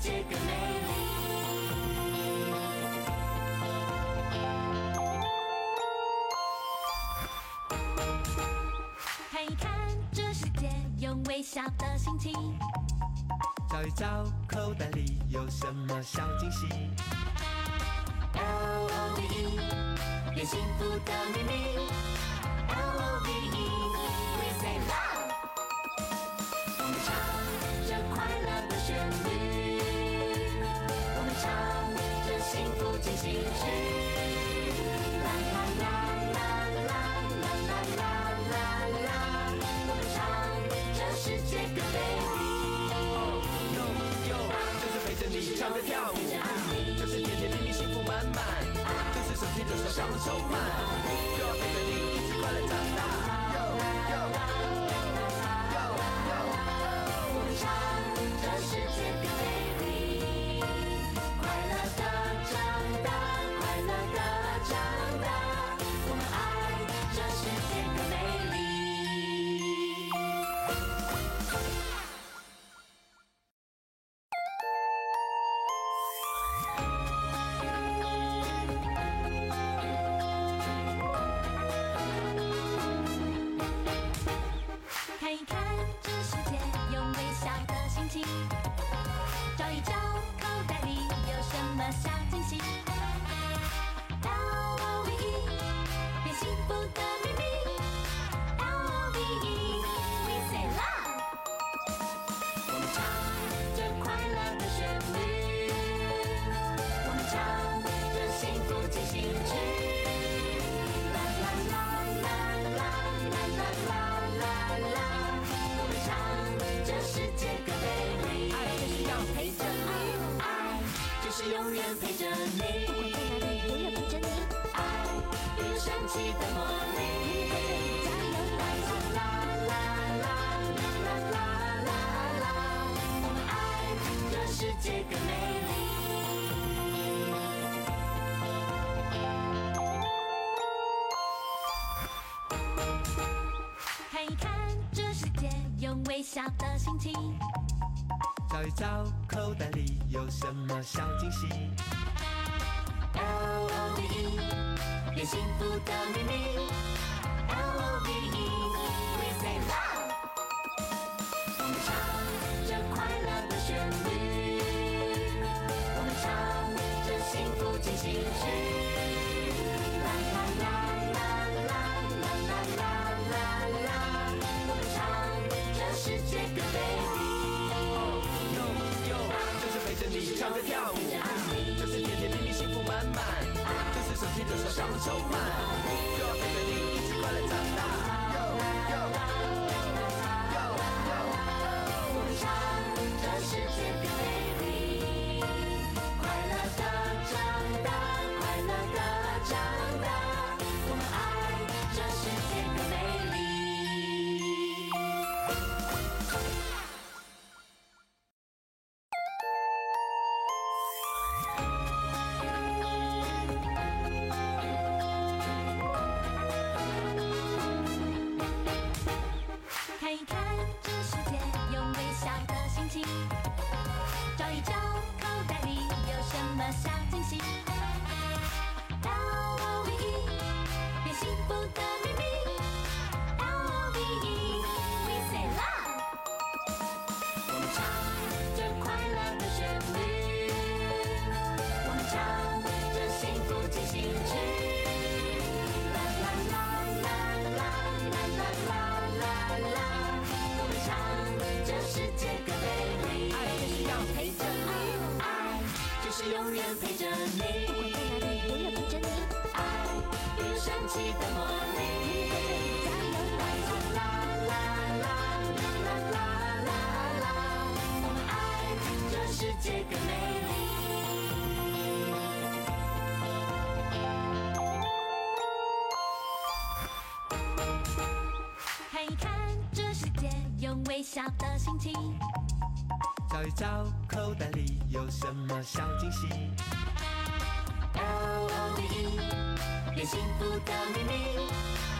这个美丽看一看这世界用微笑的心情找一找口袋里有什么小惊喜。Love 变幸福的秘密。I'm a. Thank you. 神奇的魔力啦啦啦啦啦啦啦啦啦我们爱这世界更美丽看一看这世界用微笑的心情找一找口袋里有什么小惊喜？Love 点幸福的秘密。Love 我们唱着快乐的旋律。我们唱幸福进行曲啦啦啦啦啦啦啦啦啦我们唱世界美丽。哦就是陪着你唱跳舞。多少伤痛和迷你快长大小的星星找一找口袋里有什么小惊喜。L o v e 连幸福的秘密。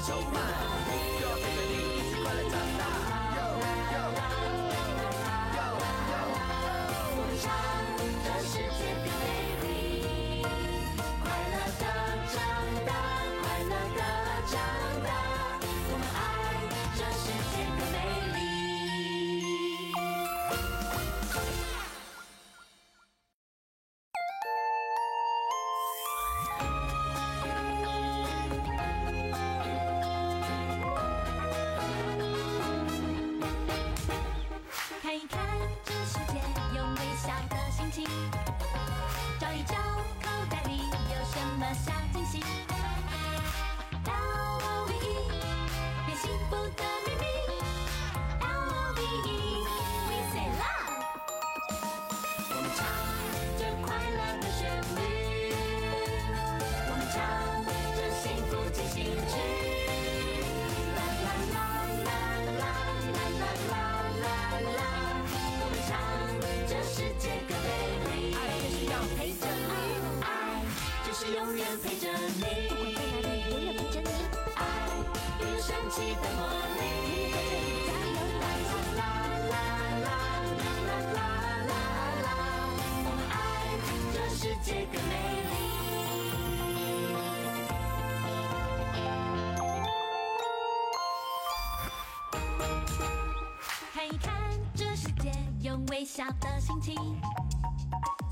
So mine. 微笑的心情。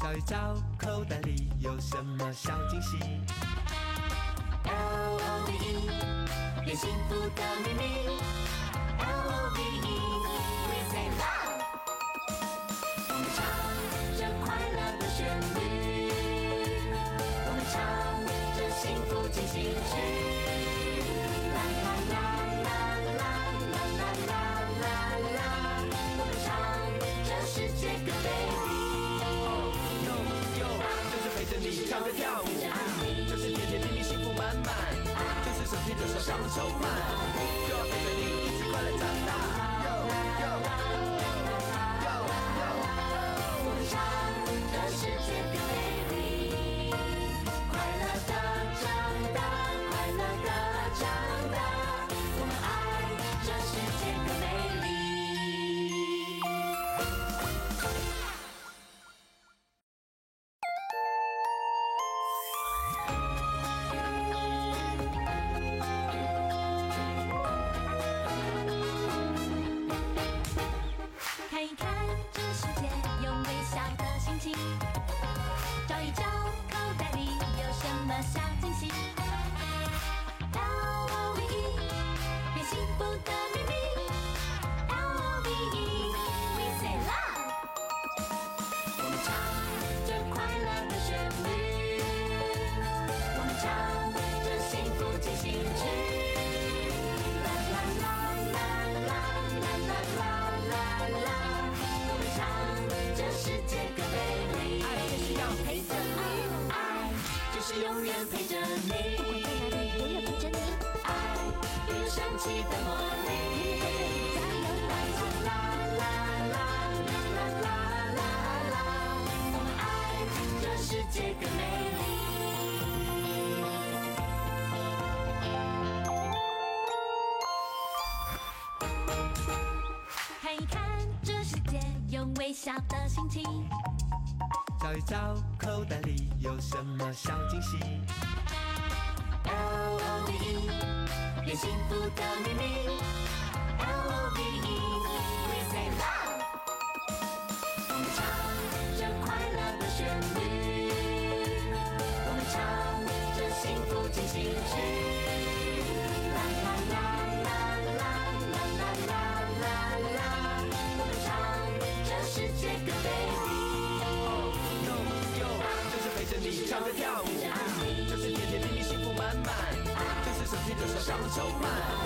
找一找口袋里有什么小惊喜？Love 变幸福的秘密。Love 享受们神奇的魔力啦啦啦啦啦啦啦啦啦我们爱这世界更美丽看一看这世界用微笑的心情找一找口袋里有什么小惊喜？幸福的上手慢。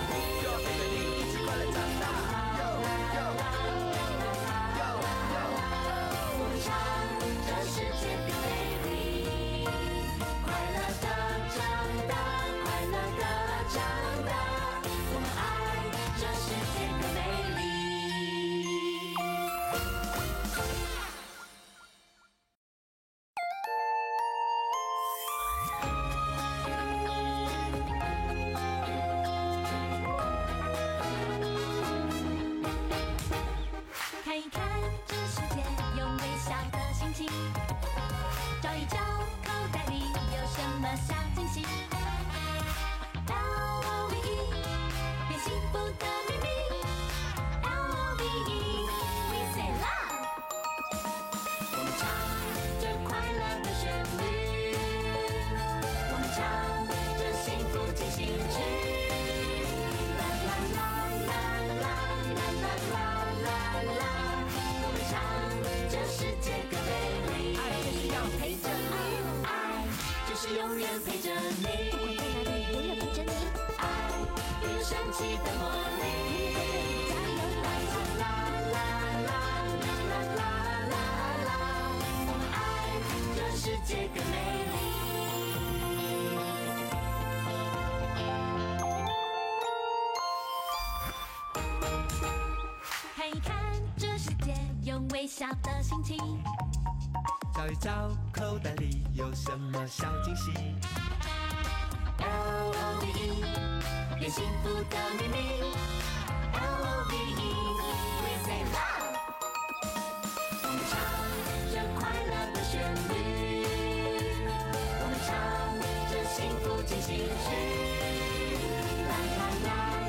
小的心情。找一找口袋里有什么小惊喜。Love 变幸福的秘密。Love 我们唱着快乐的旋律我们唱着幸福进行曲。啦啦啦。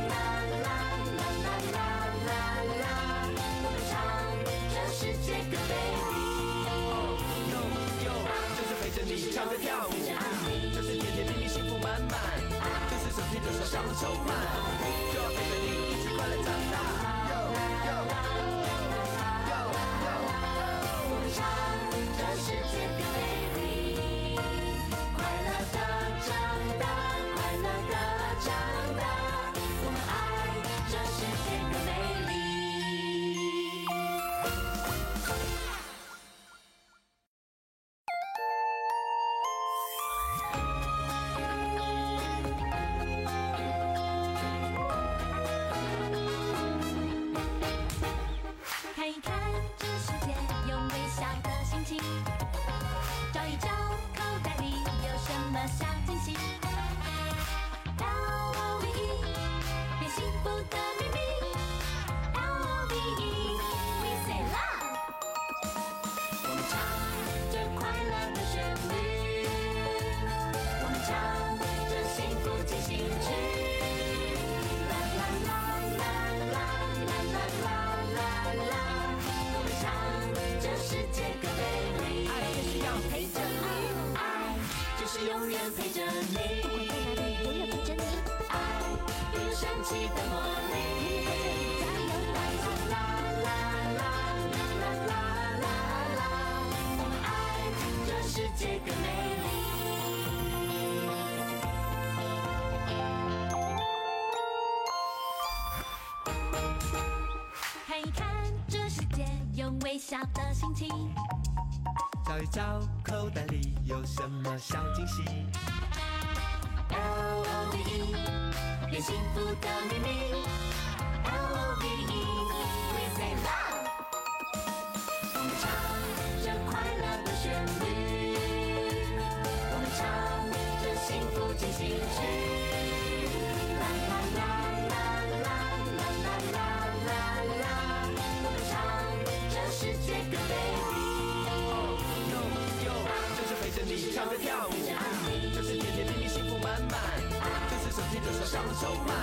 笑着跳舞。就是甜甜蜜蜜幸福满满，就是整天就是笑着愁，就要陪着你。永远陪着你永远陪着你爱有神奇的魔力啦啦啦啦啦啦啦我们爱这世界更美丽看一看这世界用微笑的心情。找一找口袋里有什么小惊喜？Love 有幸福的秘密。Love 就算手慢，